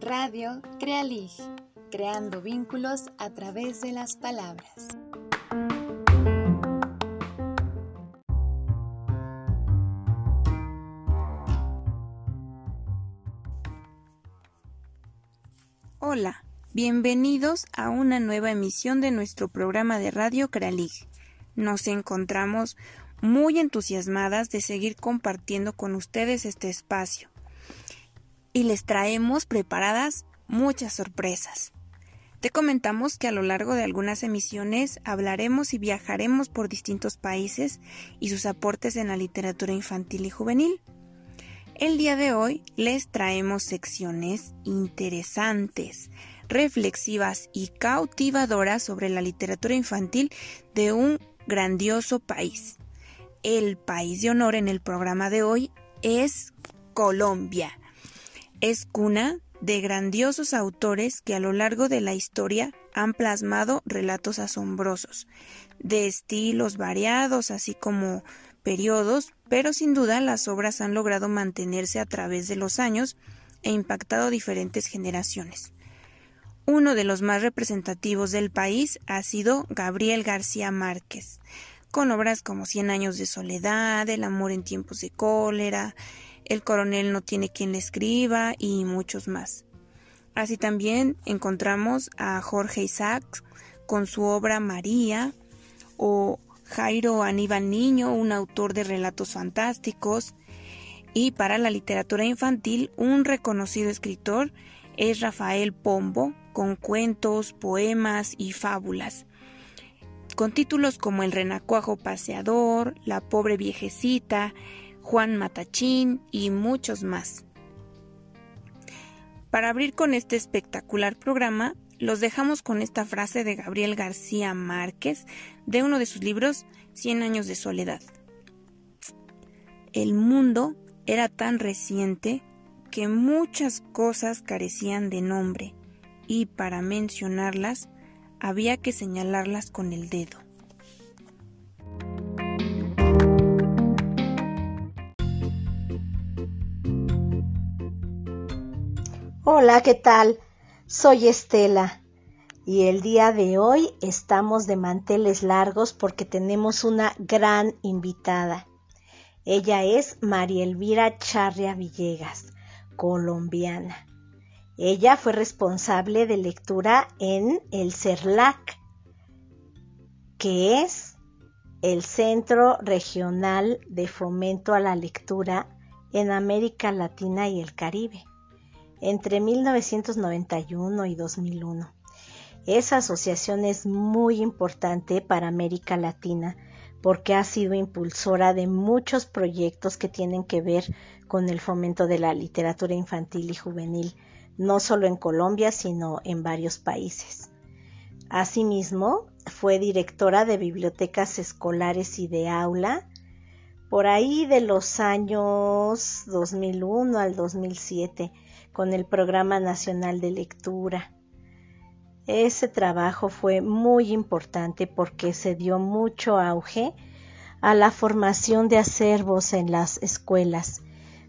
Radio Crealig, creando vínculos a través de las palabras. Hola, bienvenidos a una nueva emisión de nuestro programa de Radio Crealig. Nos encontramos muy entusiasmadas de seguir compartiendo con ustedes este espacio y les traemos preparadas muchas sorpresas. Te comentamos que a lo largo de algunas emisiones hablaremos y viajaremos por distintos países y sus aportes en la literatura infantil y juvenil. El día de hoy les traemos secciones interesantes, reflexivas y cautivadoras sobre la literatura infantil de un grandioso país. El país de honor en el programa de hoy es Colombia es cuna de grandiosos autores que a lo largo de la historia han plasmado relatos asombrosos, de estilos variados, así como periodos, pero sin duda las obras han logrado mantenerse a través de los años e impactado diferentes generaciones. Uno de los más representativos del país ha sido Gabriel García Márquez, con obras como Cien años de soledad, El amor en tiempos de cólera, el coronel no tiene quien le escriba y muchos más. Así también encontramos a Jorge Isaacs con su obra María o Jairo Aníbal Niño, un autor de relatos fantásticos, y para la literatura infantil un reconocido escritor es Rafael Pombo, con cuentos, poemas y fábulas, con títulos como El renacuajo paseador, La pobre viejecita, Juan Matachín y muchos más. Para abrir con este espectacular programa, los dejamos con esta frase de Gabriel García Márquez de uno de sus libros Cien años de soledad. El mundo era tan reciente que muchas cosas carecían de nombre y para mencionarlas había que señalarlas con el dedo. Hola, ¿qué tal? Soy Estela y el día de hoy estamos de manteles largos porque tenemos una gran invitada. Ella es María Elvira Charria Villegas, colombiana. Ella fue responsable de lectura en el CERLAC, que es el Centro Regional de Fomento a la Lectura en América Latina y el Caribe entre 1991 y 2001. Esa asociación es muy importante para América Latina porque ha sido impulsora de muchos proyectos que tienen que ver con el fomento de la literatura infantil y juvenil, no solo en Colombia, sino en varios países. Asimismo, fue directora de bibliotecas escolares y de aula por ahí de los años 2001 al 2007 con el Programa Nacional de Lectura. Ese trabajo fue muy importante porque se dio mucho auge a la formación de acervos en las escuelas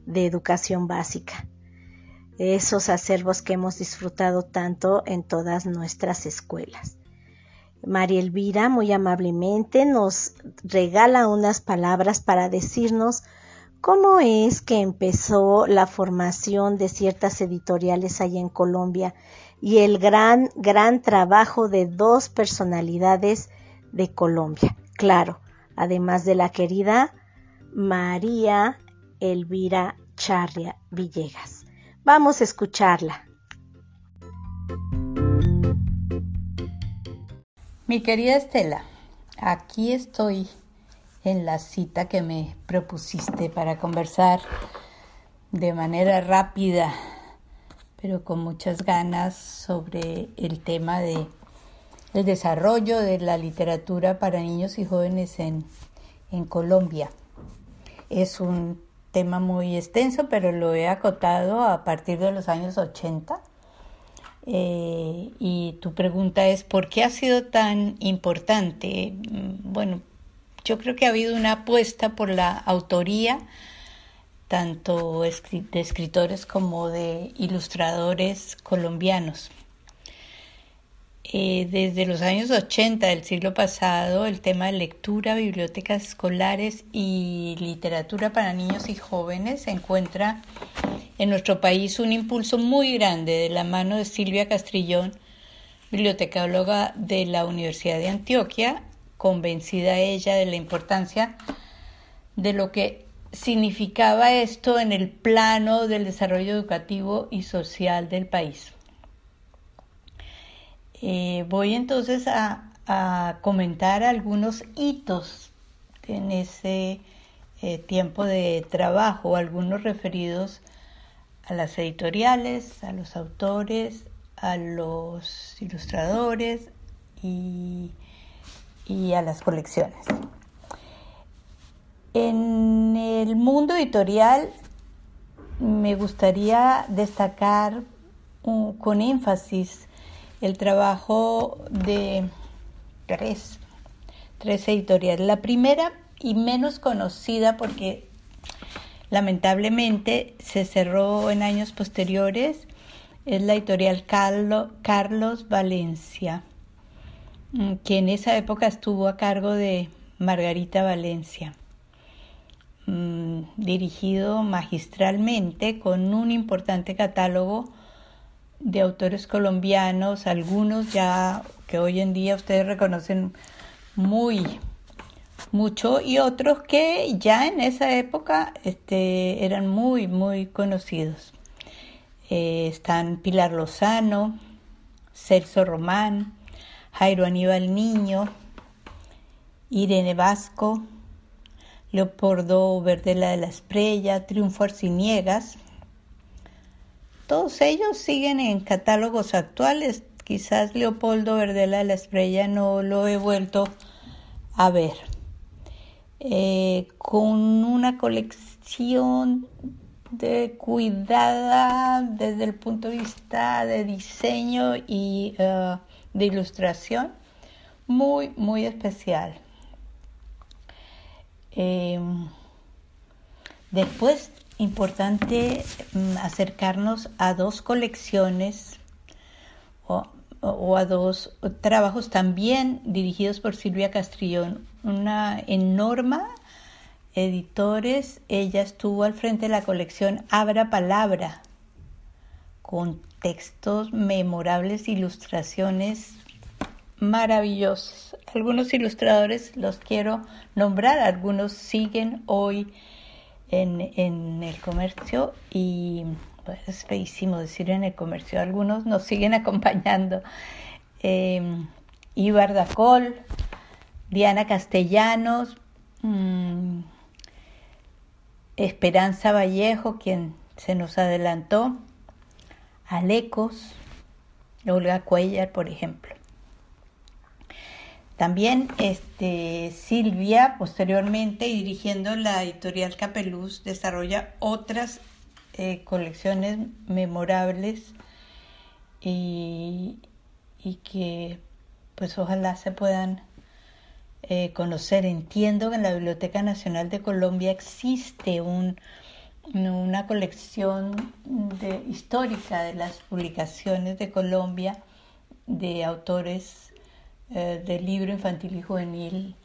de educación básica. Esos acervos que hemos disfrutado tanto en todas nuestras escuelas. María Elvira muy amablemente nos regala unas palabras para decirnos ¿Cómo es que empezó la formación de ciertas editoriales allá en Colombia y el gran, gran trabajo de dos personalidades de Colombia? Claro, además de la querida María Elvira Charria Villegas. Vamos a escucharla. Mi querida Estela, aquí estoy en la cita que me propusiste para conversar de manera rápida, pero con muchas ganas sobre el tema de el desarrollo de la literatura para niños y jóvenes en, en Colombia. Es un tema muy extenso, pero lo he acotado a partir de los años 80. Eh, y tu pregunta es, ¿por qué ha sido tan importante? Bueno, yo creo que ha habido una apuesta por la autoría, tanto de escritores como de ilustradores colombianos. Eh, desde los años 80 del siglo pasado, el tema de lectura, bibliotecas escolares y literatura para niños y jóvenes se encuentra en nuestro país un impulso muy grande de la mano de Silvia Castrillón, bibliotecóloga de la Universidad de Antioquia, convencida ella de la importancia de lo que significaba esto en el plano del desarrollo educativo y social del país. Eh, voy entonces a, comentar algunos hitos en ese eh, tiempo de trabajo, algunos referidos a las editoriales, a los autores, a los ilustradores y, y a las colecciones. En el mundo editorial me gustaría destacar con énfasis el trabajo de tres, tres editoriales. La primera y menos conocida porque lamentablemente se cerró en años posteriores es la editorial Carlos Valencia, mm, que en esa época estuvo a cargo de Margarita Valencia, mm, dirigido magistralmente con un importante catálogo de autores colombianos, algunos ya que hoy en día ustedes reconocen muy mucho y otros que ya en esa época este, eran muy, muy conocidos. Eh, están Pilar Lozano, Celso Román, Jairo Aníbal Niño, Irene Vasco, Leopoldo Verdela de la Esprella, Triunfo Arciniegas, todos ellos siguen en catálogos actuales. Quizás Leopoldo Verdela de la Estrella no lo he vuelto a ver. Eh, con una colección de cuidada desde el punto de vista de diseño y eh, de ilustración muy muy especial eh, después importante mm, acercarnos a dos colecciones o, a dos trabajos también dirigidos por Silvia Castrillón. Una en Norma Editores, ella estuvo al frente de la colección Abra Palabra, con textos memorables, ilustraciones maravillosas. Algunos ilustradores los quiero nombrar, algunos siguen hoy en, el comercio y pues, es feísimo decir en el comercio, algunos nos siguen acompañando. Eh, Ibar Dacol, Diana Castellanos, mm, Esperanza Vallejo, quien se nos adelantó, Alecos, Olga Cuellar, por ejemplo. También este, Silvia, posteriormente y dirigiendo la editorial Capeluz, desarrolla otras eh, colecciones memorables y, que pues ojalá se puedan eh, conocer. Entiendo que en la Biblioteca Nacional de Colombia existe un, una colección de, histórica de las publicaciones de Colombia de autores eh, del libro infantil y juvenil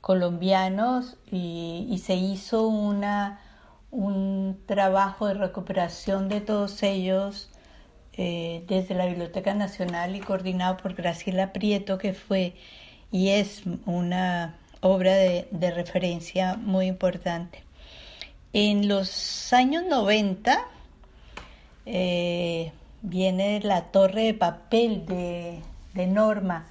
colombianos y, se hizo una, un trabajo de recuperación de todos ellos eh, desde la Biblioteca Nacional y coordinado por Graciela Prieto, que fue y es una obra de, referencia muy importante. En los años 90 eh, viene la torre de papel de, de Norma,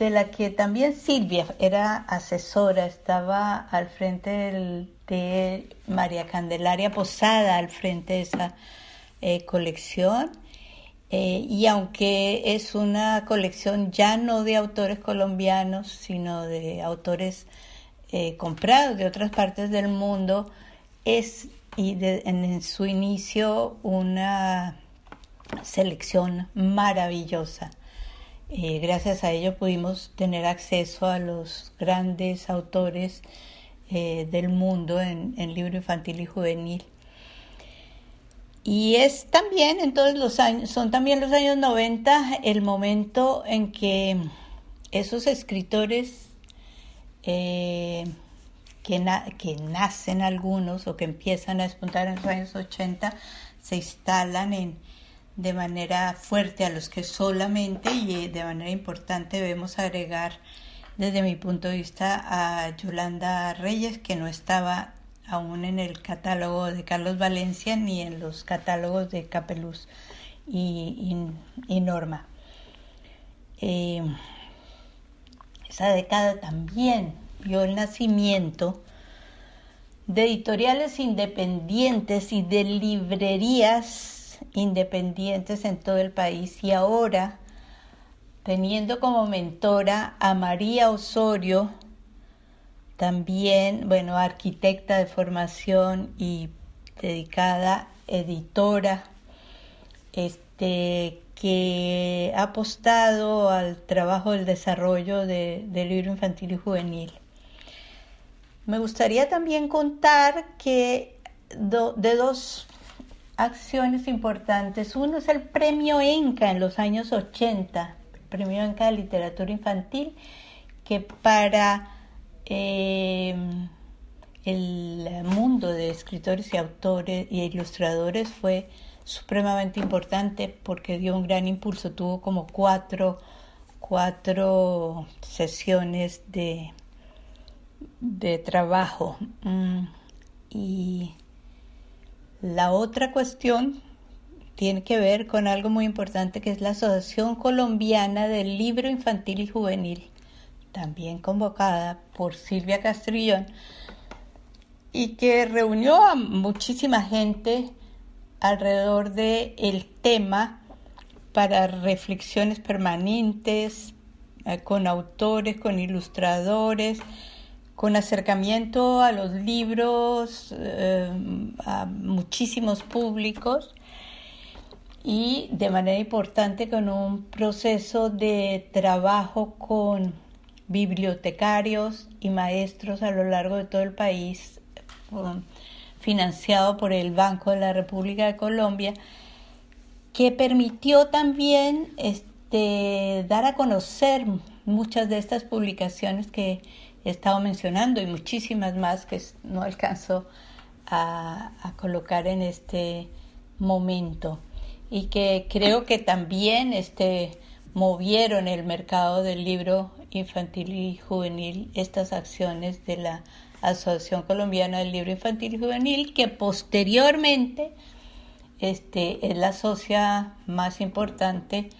de la que también Silvia era asesora, estaba al frente de María Candelaria Posada, al frente de esa eh, colección. Eh, y aunque es una colección ya no de autores colombianos, sino de autores eh, comprados de otras partes del mundo, es y en su inicio una selección maravillosa Eh, gracias a ello pudimos tener acceso a los grandes autores eh, del mundo en, libro infantil y juvenil. Y es también en todos los años, son también los años 90 el momento en que esos escritores eh, que, que, nacen algunos o que empiezan a despuntar en los años 80 se instalan en, de manera fuerte a los que solamente y de manera importante debemos agregar desde mi punto de vista a Yolanda Reyes que no estaba aún en el catálogo de Carlos Valencia ni en los catálogos de Capeluz y, Norma. Eh, esa década también vio el nacimiento de editoriales independientes y de librerías independientes en todo el país y ahora teniendo como mentora a María Osorio, también, bueno, arquitecta de formación y dedicada editora, este, que ha apostado al trabajo del desarrollo del libro infantil y juvenil. Me gustaría también contar que de dos acciones importantes. Uno es el premio ENCA en los años 80, el premio ENCA de literatura infantil, que para eh, el mundo de escritores y autores y ilustradores fue supremamente importante porque dio un gran impulso. Tuvo como cuatro, cuatro sesiones de, de trabajo. Mm, y la otra cuestión tiene que ver con algo muy importante que es la Asociación Colombiana del Libro Infantil y Juvenil también convocada por Silvia Castrillón, y que reunió a muchísima gente alrededor del el tema para reflexiones permanentes, eh, con autores, con ilustradores, con acercamiento a los libros, eh, a muchísimos públicos y de manera importante con un proceso de trabajo con bibliotecarios y maestros a lo largo de todo el país, um, financiado por el Banco de la República de Colombia, que permitió también este, dar a conocer muchas de estas publicaciones que he estado mencionando y muchísimas más que no alcanzo a, colocar en este momento. Y que creo que también este, movieron el mercado del libro infantil y juvenil estas acciones de la Asociación Colombiana del Libro Infantil y Juvenil, que posteriormente este, es la socia más importante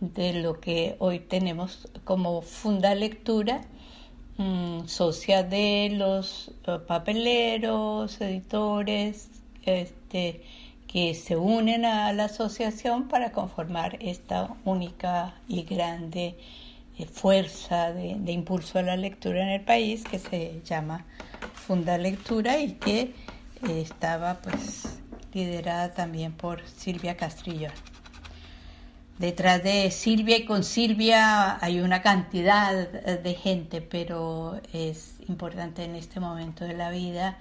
de lo que hoy tenemos como Funda Lectura, mm, socia de los eh, papeleros, editores, este, que se unen a la asociación para conformar esta única y grande fuerza de, impulso a la lectura en el país que se llama Funda Lectura y que eh, estaba pues liderada también por Silvia Castrillón. Detrás de Silvia y con Silvia hay una cantidad de gente, pero es importante en este momento de la vida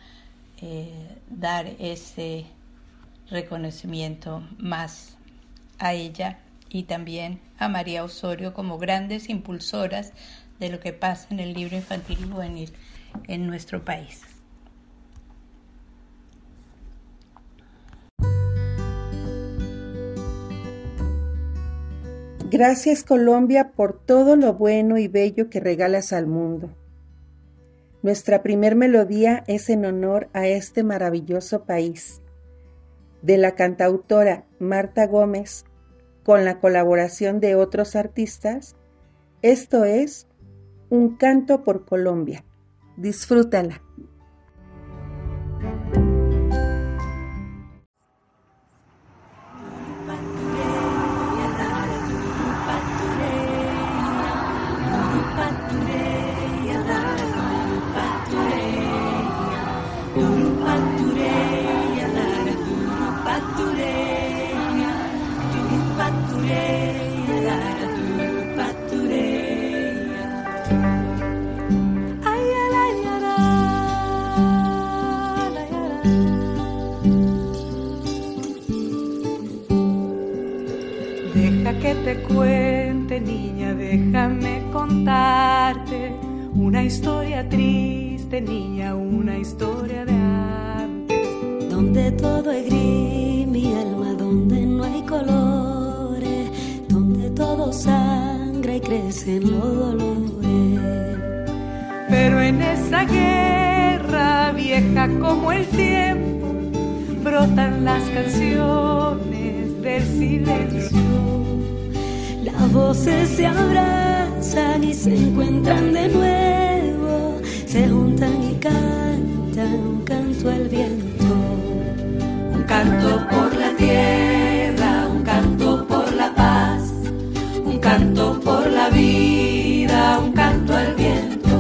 eh, dar ese reconocimiento más a ella y también a María Osorio como grandes impulsoras de lo que pasa en el libro infantil y juvenil en nuestro país. Gracias Colombia por todo lo bueno y bello que regalas al mundo. Nuestra primer melodía es en honor a este maravilloso país. De la cantautora Marta Gómez, con la colaboración de otros artistas. Esto es Un canto por Colombia. Disfrútala. Voces se abrazan y se encuentran de nuevo, se juntan y cantan un canto al viento. Un canto por la tierra, un canto por la paz, un canto por la vida, un canto al viento.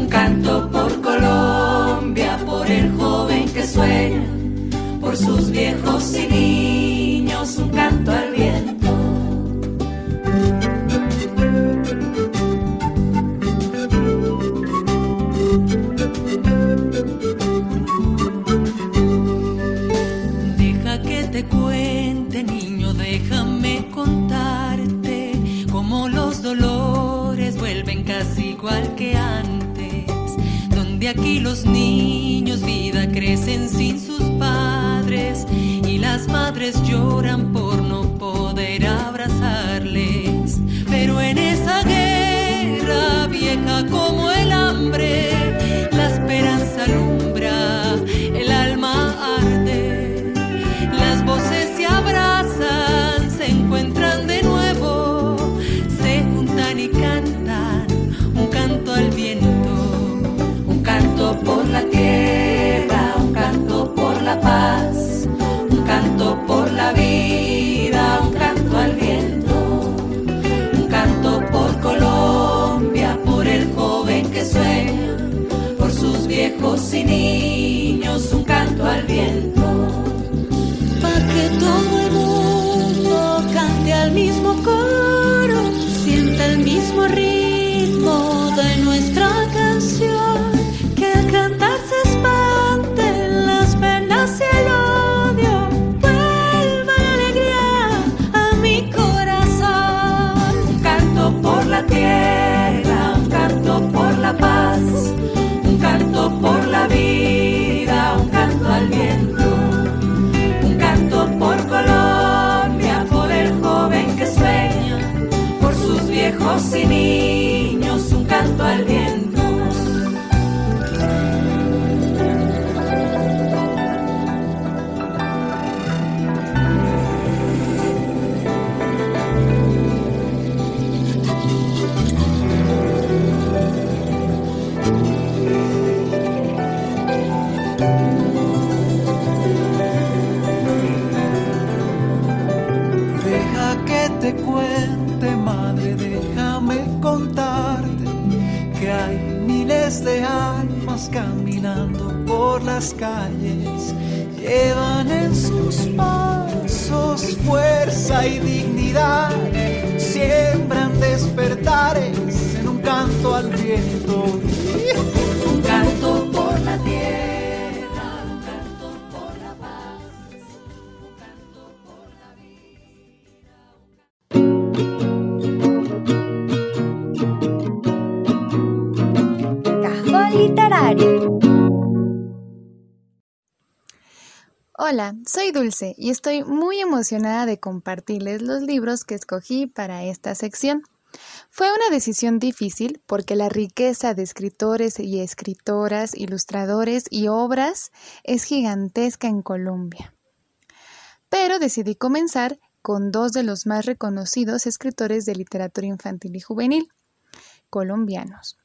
Un canto por Colombia, por el joven que sueña, por sus viejos y los niños vida crecen sin sus padres y las madres lloran por canto por la vida, un canto al viento, un canto por Colombia, por el joven que sueña, por sus viejos y niños, un canto al viento. Pa' que todo el mundo cante al mismo coro, sienta el mismo ritmo la paz, un canto por la vida, un canto al viento, un canto por Colombia, por el joven que sueña, por sus viejos y niños, un canto al caminando por las calles llevan en sus pasos fuerza y dignidad, siembran despertares en un canto al viento, Hola, soy Dulce y estoy muy emocionada de compartirles los libros que escogí para esta sección. Fue una decisión difícil porque la riqueza de escritores y escritoras, ilustradores y obras es gigantesca en Colombia. Pero decidí comenzar con dos de los más reconocidos escritores de literatura infantil y juvenil colombianos.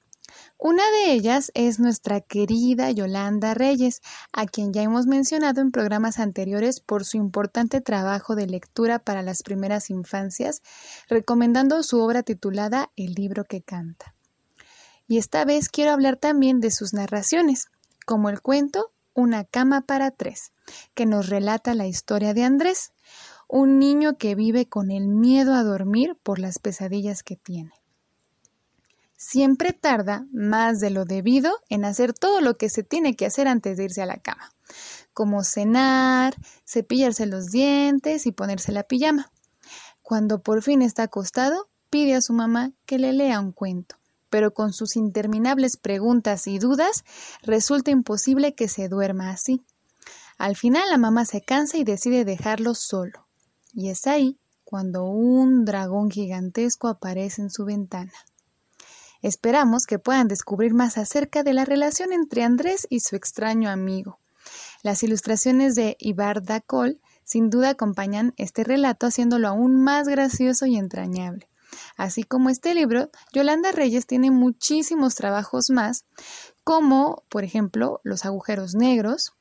Una de ellas es nuestra querida Yolanda Reyes, a quien ya hemos mencionado en programas anteriores por su importante trabajo de lectura para las primeras infancias, recomendando su obra titulada El libro que canta. Y esta vez quiero hablar también de sus narraciones, como el cuento Una cama para tres, que nos relata la historia de Andrés, un niño que vive con el miedo a dormir por las pesadillas que tiene siempre tarda más de lo debido en hacer todo lo que se tiene que hacer antes de irse a la cama, como cenar, cepillarse los dientes y ponerse la pijama. Cuando por fin está acostado, pide a su mamá que le lea un cuento, pero con sus interminables preguntas y dudas resulta imposible que se duerma así. Al final la mamá se cansa y decide dejarlo solo. Y es ahí cuando un dragón gigantesco aparece en su ventana. Esperamos que puedan descubrir más acerca de la relación entre Andrés y su extraño amigo. Las ilustraciones de Ibar Dacol sin duda acompañan este relato haciéndolo aún más gracioso y entrañable. Así como este libro, Yolanda Reyes tiene muchísimos trabajos más, como por ejemplo Los agujeros negros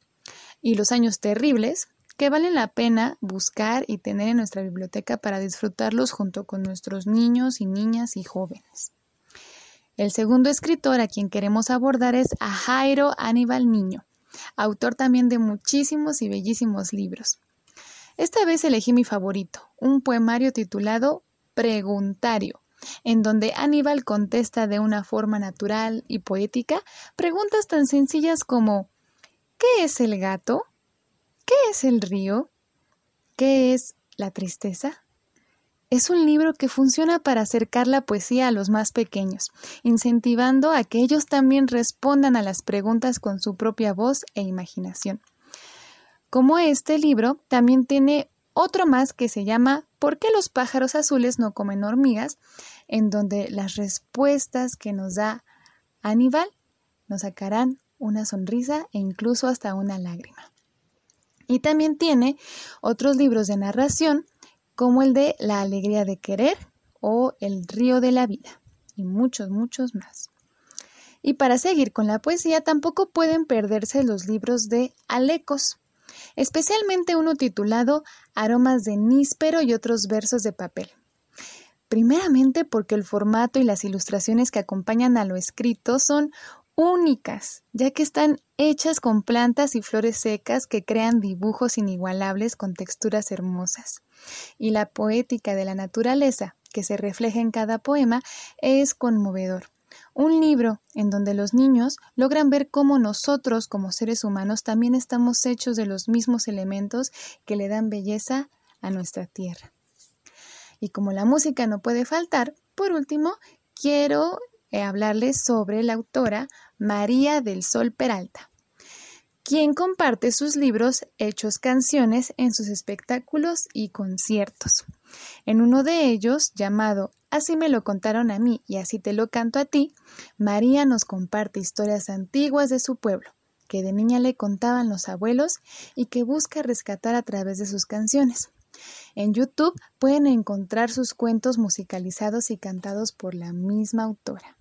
y Los años terribles, que valen la pena buscar y tener en nuestra biblioteca para disfrutarlos junto con nuestros niños y niñas y jóvenes. El segundo escritor a quien queremos abordar es a Jairo Aníbal Niño, autor también de muchísimos y bellísimos libros. Esta vez elegí mi favorito, un poemario titulado Preguntario, en donde Aníbal contesta de una forma natural y poética preguntas tan sencillas como ¿qué es el gato? ¿Qué es el río? ¿Qué es la tristeza? Es un libro que funciona para acercar la poesía a los más pequeños, incentivando a que ellos también respondan a las preguntas con su propia voz e imaginación. Como este libro, también tiene otro más que se llama ¿Por qué los pájaros azules no comen hormigas? en donde las respuestas que nos da Aníbal nos sacarán una sonrisa e incluso hasta una lágrima. Y también tiene otros libros de narración como el de La alegría de querer o El río de la vida y muchos, muchos más. Y para seguir con la poesía tampoco pueden perderse los libros de Alecos, especialmente uno titulado Aromas de níspero y otros versos de papel. Primeramente porque el formato y las ilustraciones que acompañan a lo escrito son únicas, ya que están hechas con plantas y flores secas que crean dibujos inigualables con texturas hermosas. Y la poética de la naturaleza, que se refleja en cada poema, es conmovedor. Un libro en donde los niños logran ver cómo nosotros como seres humanos también estamos hechos de los mismos elementos que le dan belleza a nuestra tierra. Y como la música no puede faltar, por último, quiero hablarles sobre la autora María del Sol Peralta, quien comparte sus libros hechos canciones en sus espectáculos y conciertos. En uno de ellos, llamado Así me lo contaron a mí y así te lo canto a ti, María nos comparte historias antiguas de su pueblo, que de niña le contaban los abuelos y que busca rescatar a través de sus canciones. En YouTube pueden encontrar sus cuentos musicalizados y cantados por la misma autora.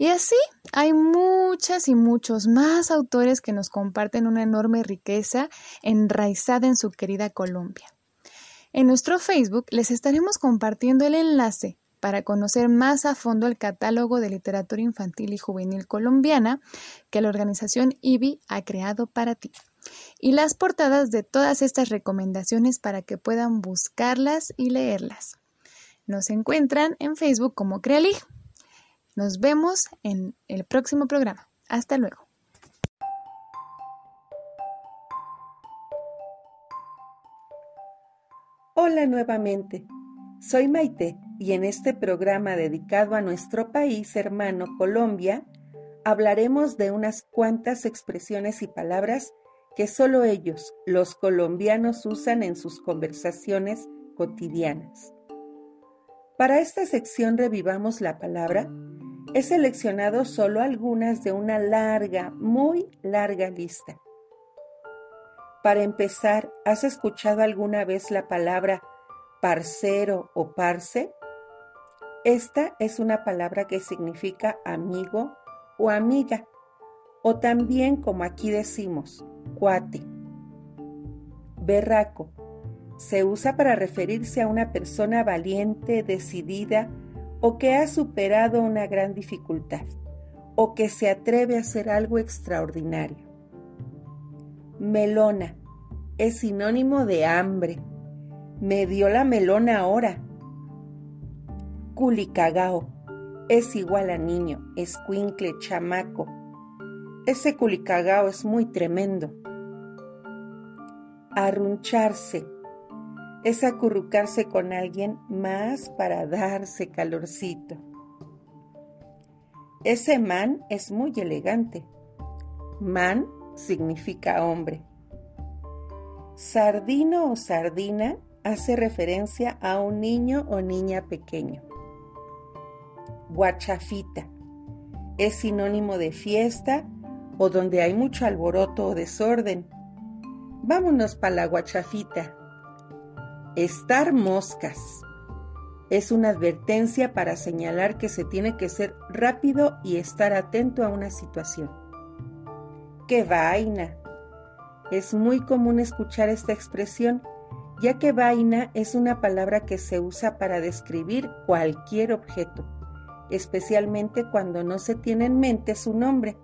Y así hay muchas y muchos más autores que nos comparten una enorme riqueza enraizada en su querida Colombia. En nuestro Facebook les estaremos compartiendo el enlace para conocer más a fondo el catálogo de literatura infantil y juvenil colombiana que la organización IBI ha creado para ti y las portadas de todas estas recomendaciones para que puedan buscarlas y leerlas. Nos encuentran en Facebook como Crealig. Nos vemos en el próximo programa. Hasta luego. Hola nuevamente, soy Maite y en este programa dedicado a nuestro país hermano Colombia, hablaremos de unas cuantas expresiones y palabras que solo ellos, los colombianos, usan en sus conversaciones cotidianas. Para esta sección revivamos la palabra. He seleccionado solo algunas de una larga, muy larga lista. Para empezar, ¿has escuchado alguna vez la palabra parcero o parce? Esta es una palabra que significa amigo o amiga, o también como aquí decimos, cuate. Berraco. Se usa para referirse a una persona valiente, decidida o que ha superado una gran dificultad o que se atreve a hacer algo extraordinario. Melona es sinónimo de hambre. Me dio la melona ahora. Culicagao es igual a niño, escuincle, chamaco. Ese culicagao es muy tremendo. Arruncharse es acurrucarse con alguien más para darse calorcito. Ese man es muy elegante. Man significa hombre. Sardino o sardina hace referencia a un niño o niña pequeño. Guachafita es sinónimo de fiesta o donde hay mucho alboroto o desorden. Vámonos para la guachafita. Estar moscas. Es una advertencia para señalar que se tiene que ser rápido y estar atento a una situación. ¡Qué vaina! Es muy común escuchar esta expresión, ya que vaina es una palabra que se usa para describir cualquier objeto, especialmente cuando no se tiene en mente su nombre.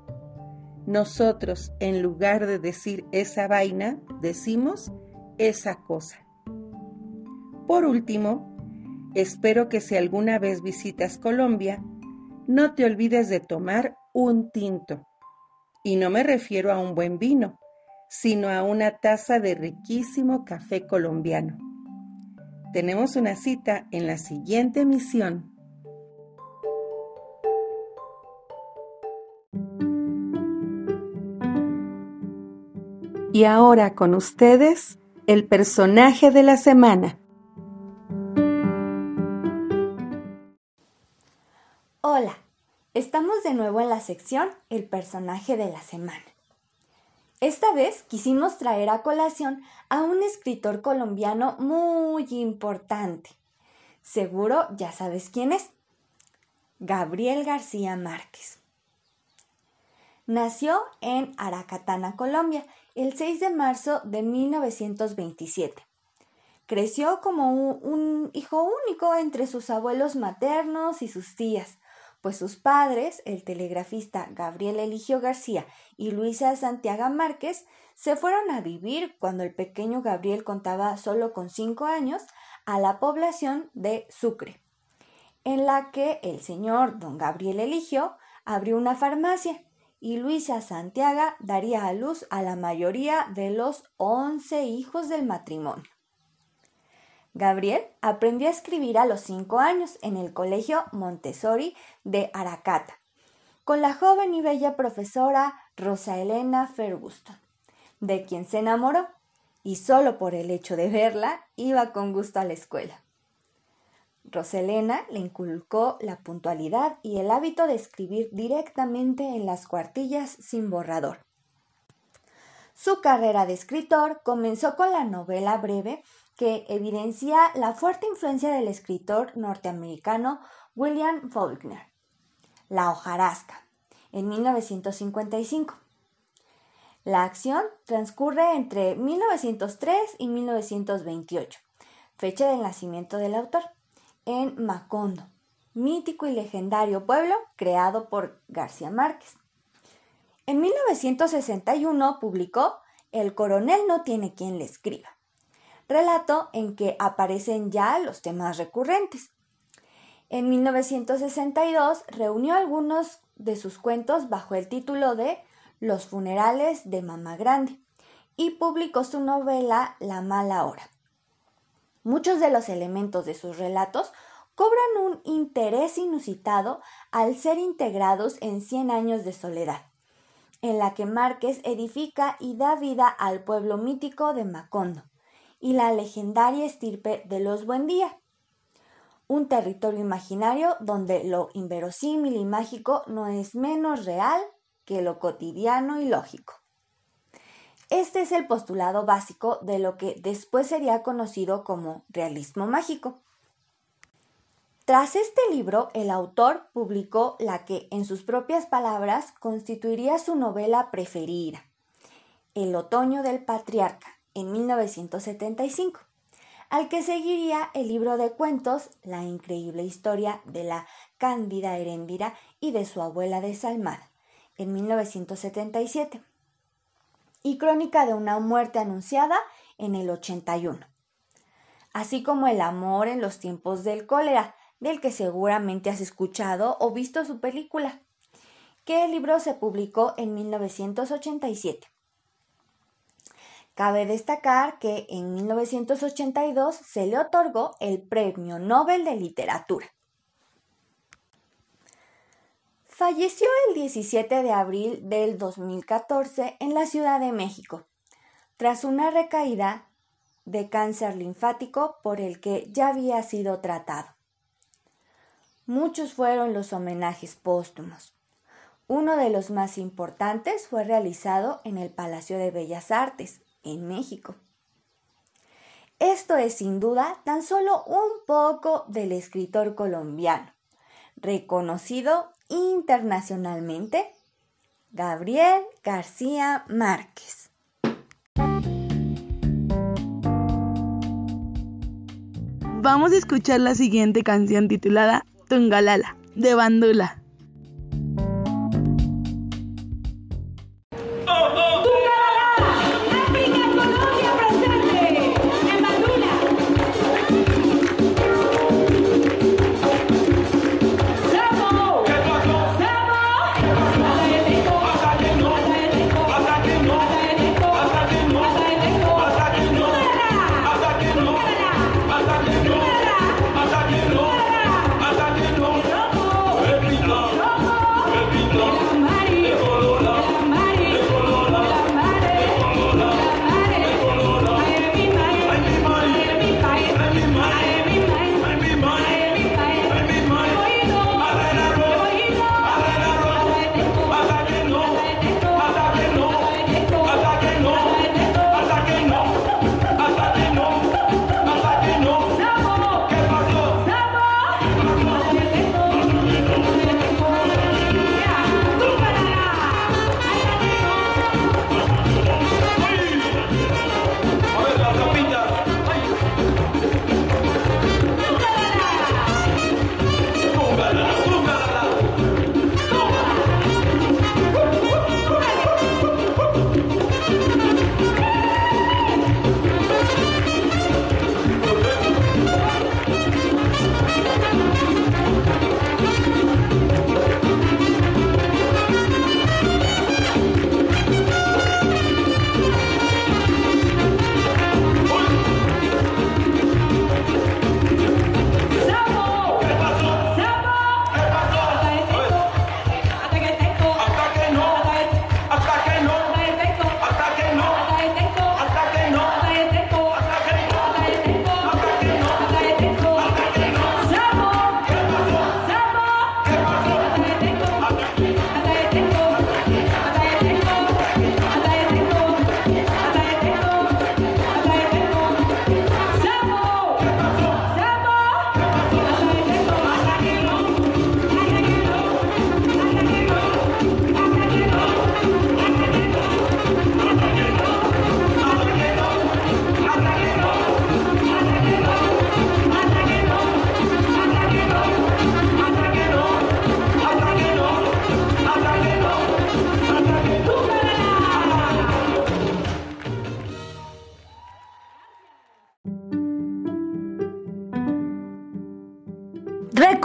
Nosotros, en lugar de decir esa vaina, decimos esa cosa. Por último, espero que si alguna vez visitas Colombia, no te olvides de tomar un tinto. Y no me refiero a un buen vino, sino a una taza de riquísimo café colombiano. Tenemos una cita en la siguiente emisión. Y ahora con ustedes, el personaje de la semana. Estamos de nuevo en la sección El personaje de la semana. Esta vez quisimos traer a colación a un escritor colombiano muy importante. Seguro ya sabes quién es. Gabriel García Márquez. Nació en Aracatana, Colombia, el 6 de marzo de 1927. Creció como un, hijo único entre sus abuelos maternos y sus tías, pues sus padres, el telegrafista Gabriel Eligio García y Luisa Santiago Márquez, se fueron a vivir cuando el pequeño Gabriel contaba solo con cinco años a la población de Sucre, en la que el señor don Gabriel Eligio abrió una farmacia y Luisa Santiago daría a luz a la mayoría de los once hijos del matrimonio. Gabriel aprendió a escribir a los cinco años en el Colegio Montessori de Aracata, con la joven y bella profesora Rosa Elena Ferguson, de quien se enamoró y solo por el hecho de verla iba con gusto a la escuela. Roselena le inculcó la puntualidad y el hábito de escribir directamente en las cuartillas sin borrador. Su carrera de escritor comenzó con la novela breve que evidencia la fuerte influencia del escritor norteamericano William Faulkner, La hojarasca, en 1955. La acción transcurre entre 1903 y 1928, fecha del nacimiento del autor, en Macondo, mítico y legendario pueblo creado por García Márquez. En 1961 publicó El coronel no tiene quien le escriba, relato en que aparecen ya los temas recurrentes. En 1962 reunió algunos de sus cuentos bajo el título de Los funerales de Mamá Grande y publicó su novela La mala hora. Muchos de los elementos de sus relatos cobran un interés inusitado al ser integrados en Cien años de soledad, en la que Márquez edifica y da vida al pueblo mítico de Macondo, y la legendaria estirpe de los Buendía. Un territorio imaginario donde lo inverosímil y mágico no es menos real que lo cotidiano y lógico. Este es el postulado básico de lo que después sería conocido como realismo mágico. Tras este libro, el autor publicó la que, en sus propias palabras, constituiría su novela preferida, El otoño del patriarca, en 1975, al que seguiría el libro de cuentos La increíble historia de la Cándida Heréndira y de su abuela desalmada, en 1977, y Crónica de una muerte anunciada en el 81, así como El amor en los tiempos del cólera, del que seguramente has escuchado o visto su película, que el libro se publicó en 1987. Cabe destacar que en 1982 se le otorgó el Premio Nobel de Literatura. falleció el 17 de abril del 2014 en la Ciudad de México, tras una recaída de cáncer linfático por el que ya había sido tratado. Muchos fueron los homenajes póstumos. Uno de los más importantes fue realizado en el Palacio de Bellas Artes, en México. Esto es sin duda tan solo un poco del escritor colombiano, reconocido internacionalmente, Gabriel García Márquez. Vamos a escuchar la siguiente canción titulada Tungalala, de Bandula.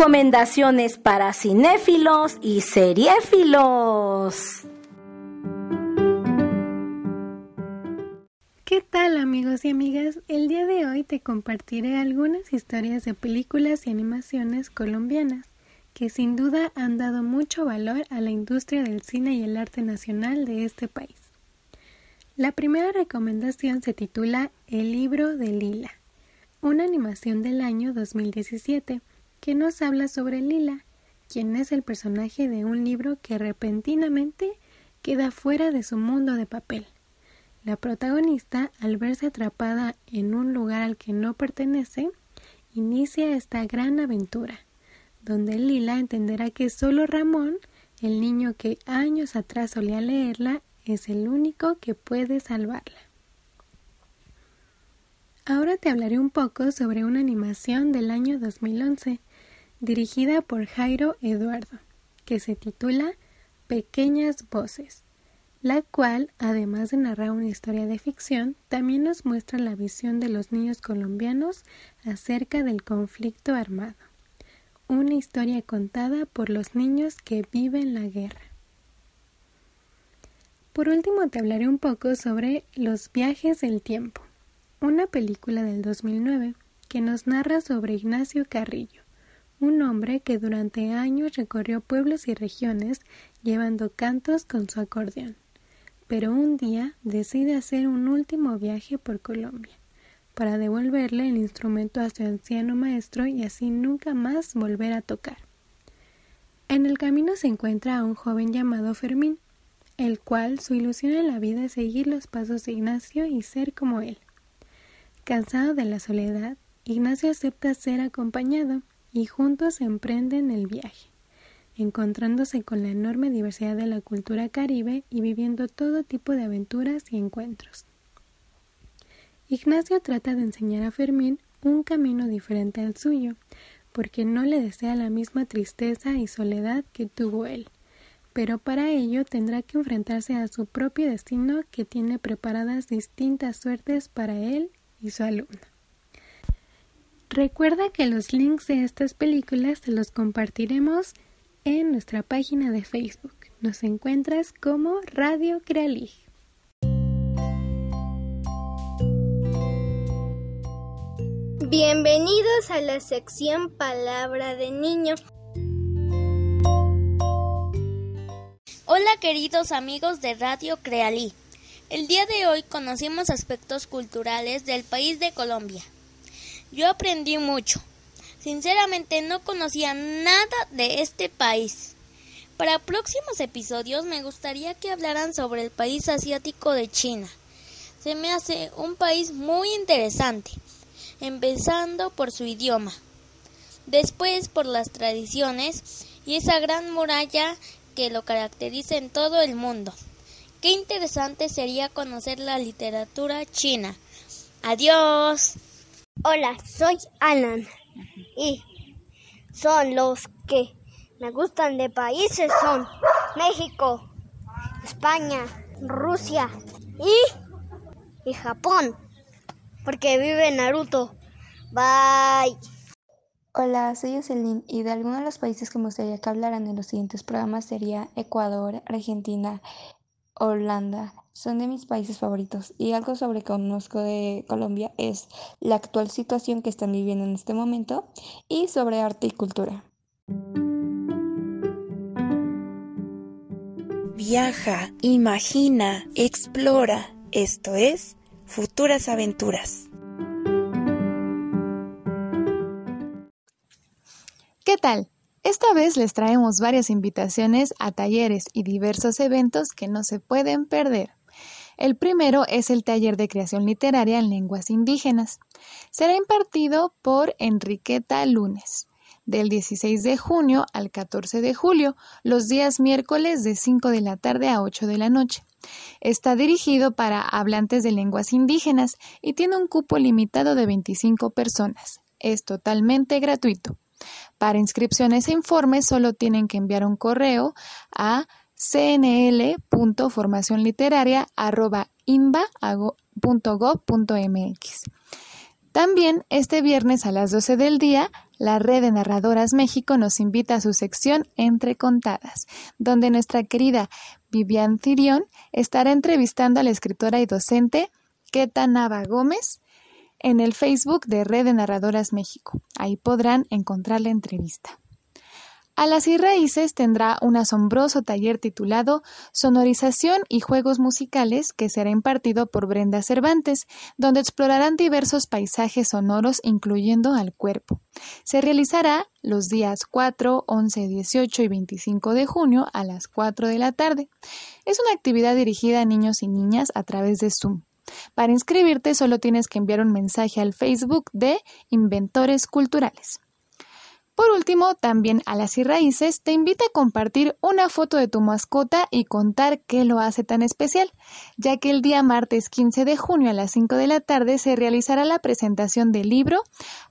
Recomendaciones para cinéfilos y seriéfilos. ¿Qué tal amigos y amigas? El día de hoy te compartiré algunas historias de películas y animaciones colombianas que sin duda han dado mucho valor a la industria del cine y el arte nacional de este país. La primera recomendación se titula El libro de Lila, una animación del año 2017 que nos habla sobre Lila, quien es el personaje de un libro que repentinamente queda fuera de su mundo de papel. La protagonista, al verse atrapada en un lugar al que no pertenece, inicia esta gran aventura, donde Lila entenderá que solo Ramón, el niño que años atrás solía leerla, es el único que puede salvarla. Ahora te hablaré un poco sobre una animación del año 2011 dirigida por Jairo Eduardo, que se titula Pequeñas Voces, la cual, además de narrar una historia de ficción, también nos muestra la visión de los niños colombianos acerca del conflicto armado, una historia contada por los niños que viven la guerra. Por último te hablaré un poco sobre Los viajes del tiempo, una película del 2009 que nos narra sobre Ignacio Carrillo, un hombre que durante años recorrió pueblos y regiones llevando cantos con su acordeón. Pero un día decide hacer un último viaje por Colombia para devolverle el instrumento a su anciano maestro y así nunca más volver a tocar. En el camino se encuentra a un joven llamado Fermín, el cual su ilusión en la vida es seguir los pasos de Ignacio y ser como él. Cansado de la soledad, Ignacio acepta ser acompañado y juntos emprenden el viaje, encontrándose con la enorme diversidad de la cultura caribe y viviendo todo tipo de aventuras y encuentros. Ignacio trata de enseñar a Fermín un camino diferente al suyo, porque no le desea la misma tristeza y soledad que tuvo él pero para ello tendrá que enfrentarse a su propio destino que tiene preparadas distintas suertes para él y su alumno. Recuerda que los links de estas películas te los compartiremos en nuestra página de Facebook. Nos encuentras como Radio Crealig. Bienvenidos a la sección Palabra de Niño. Hola queridos amigos de Radio Crealí. El día de hoy conocimos aspectos culturales del país de Colombia. Yo aprendí mucho. Sinceramente no conocía nada de este país. Para próximos episodios me gustaría que hablaran sobre el país asiático de China. Se me hace un país muy interesante, empezando por su idioma, después por las tradiciones y esa gran muralla que lo caracteriza en todo el mundo. Qué interesante sería conocer la literatura china. Adiós. Hola, soy Alan y son los que me gustan de países son México, España, Rusia y, y Japón, porque vive Naruto. Bye. Hola, soy Jocelyn y de algunos de los países que me gustaría que hablaran en los siguientes programas sería Ecuador, Argentina, Holanda. Son de mis países favoritos y algo sobre que conozco de Colombia es la actual situación que están viviendo en este momento y sobre arte y cultura. Viaja, imagina, explora. Esto es Futuras Aventuras. ¿Qué tal? Esta vez les traemos varias invitaciones a talleres y diversos eventos que no se pueden perder. El primero es el taller de creación literaria en lenguas indígenas. Será impartido por Enriqueta Lunes, del 16 de junio al 14 de julio, los días miércoles de 5 de la tarde a 8 de la noche. Está dirigido para hablantes de lenguas indígenas y tiene un cupo limitado de 25 personas. Es totalmente gratuito. Para inscripciones e informes solo tienen que enviar un correo a cnl.formacionliteraria.imba.gov.mx. También este viernes a las 12 del día, la Red de Narradoras México nos invita a su sección Entre Contadas, donde nuestra querida Vivian Cirión estará entrevistando a la escritora y docente Keta Nava Gómez en el Facebook de Red de Narradoras México. Ahí podrán encontrar la entrevista. A las raíces tendrá un asombroso taller titulado Sonorización y Juegos Musicales que será impartido por Brenda Cervantes, donde explorarán diversos paisajes sonoros incluyendo al cuerpo. Se realizará los días 4, 11, 18 y 25 de junio a las 4 de la tarde. Es una actividad dirigida a niños y niñas a través de Zoom. Para inscribirte solo tienes que enviar un mensaje al Facebook de Inventores Culturales. Por último, también a las y raíces te invita a compartir una foto de tu mascota y contar qué lo hace tan especial, ya que el día martes 15 de junio a las 5 de la tarde se realizará la presentación del libro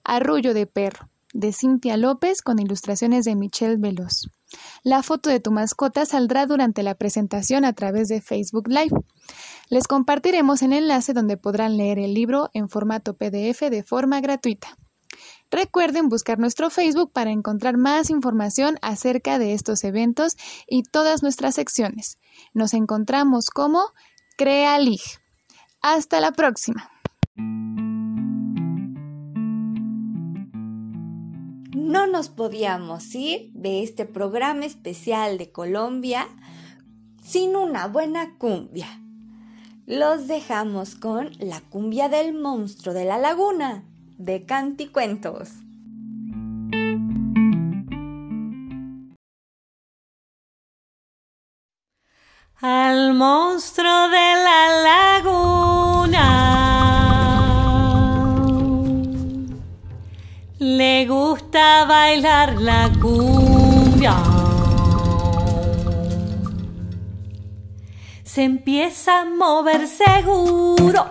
Arrullo de Perro, de Cintia López con ilustraciones de Michelle Veloz. La foto de tu mascota saldrá durante la presentación a través de Facebook Live. Les compartiremos el enlace donde podrán leer el libro en formato PDF de forma gratuita. Recuerden buscar nuestro Facebook para encontrar más información acerca de estos eventos y todas nuestras secciones. Nos encontramos como CreaLig. Hasta la próxima. No no nos podíamos ir de este programa especial de Colombia sin una buena cumbia. Los dejamos con la cumbia del monstruo de la laguna de Canticuentos. Al monstruo de la laguna le gusta bailar la cumbia. Se empieza a mover seguro,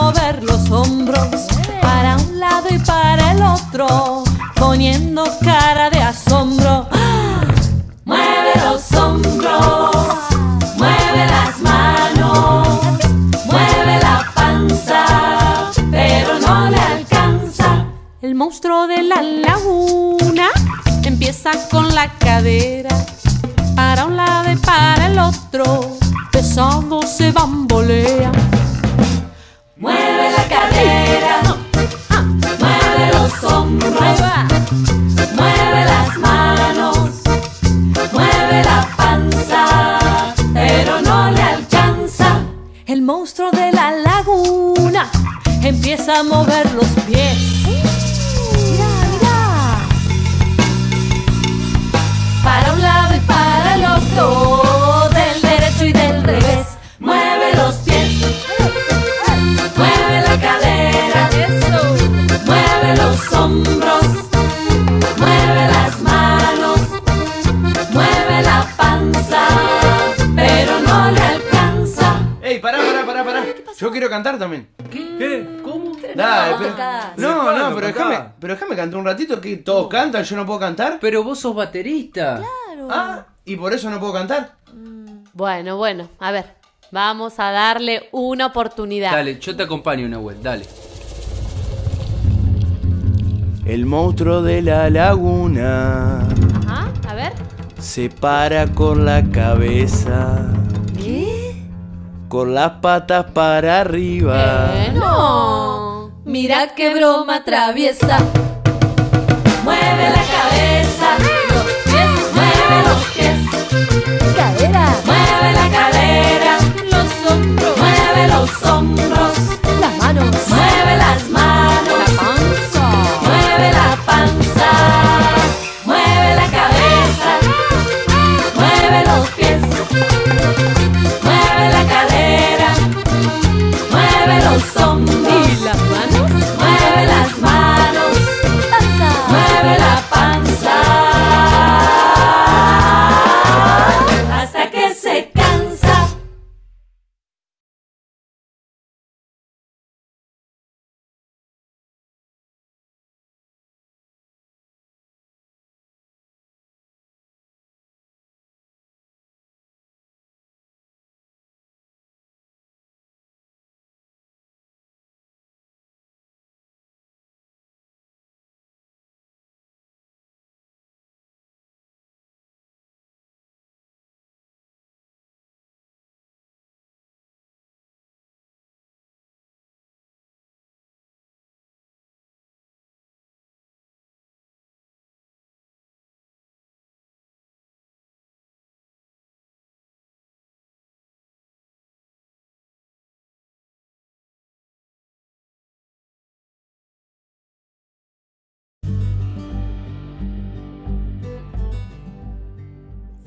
mover los hombros para un lado y para el otro, poniendo cara de no le alcanza. Ey, pará, pará, pará, pará. Yo quiero cantar también. ¿Qué? ¿Cómo? Dale, no pero- tocás. no, no, pero déjame, pero déjame cantar un ratito que todos cantan, yo no puedo cantar. Pero vos sos baterista. Ah, y por eso no puedo cantar. Bueno, bueno, a ver, vamos a darle una oportunidad. Dale, yo te acompaño, Nahuel, dale. El monstruo de la laguna Ajá, a ver. se para con la cabeza. Con las patas para arriba. No. Mira qué broma traviesa. Mueve la cabeza, los pies, mueve los pies. Cadera. Mueve la cadera, los hombros. Mueve los hombros.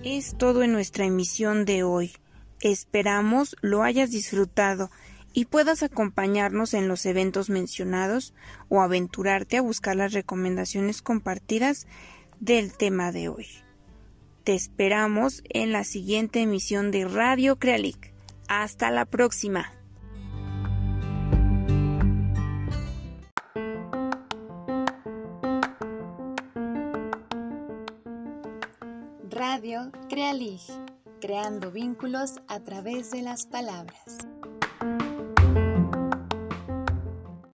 Es todo en nuestra emisión de hoy. Esperamos lo hayas disfrutado y puedas acompañarnos en los eventos mencionados o aventurarte a buscar las recomendaciones compartidas del tema de hoy. Te esperamos en la siguiente emisión de Radio Crealic. Hasta la próxima. Radio Crealig, creando vínculos a través de las palabras.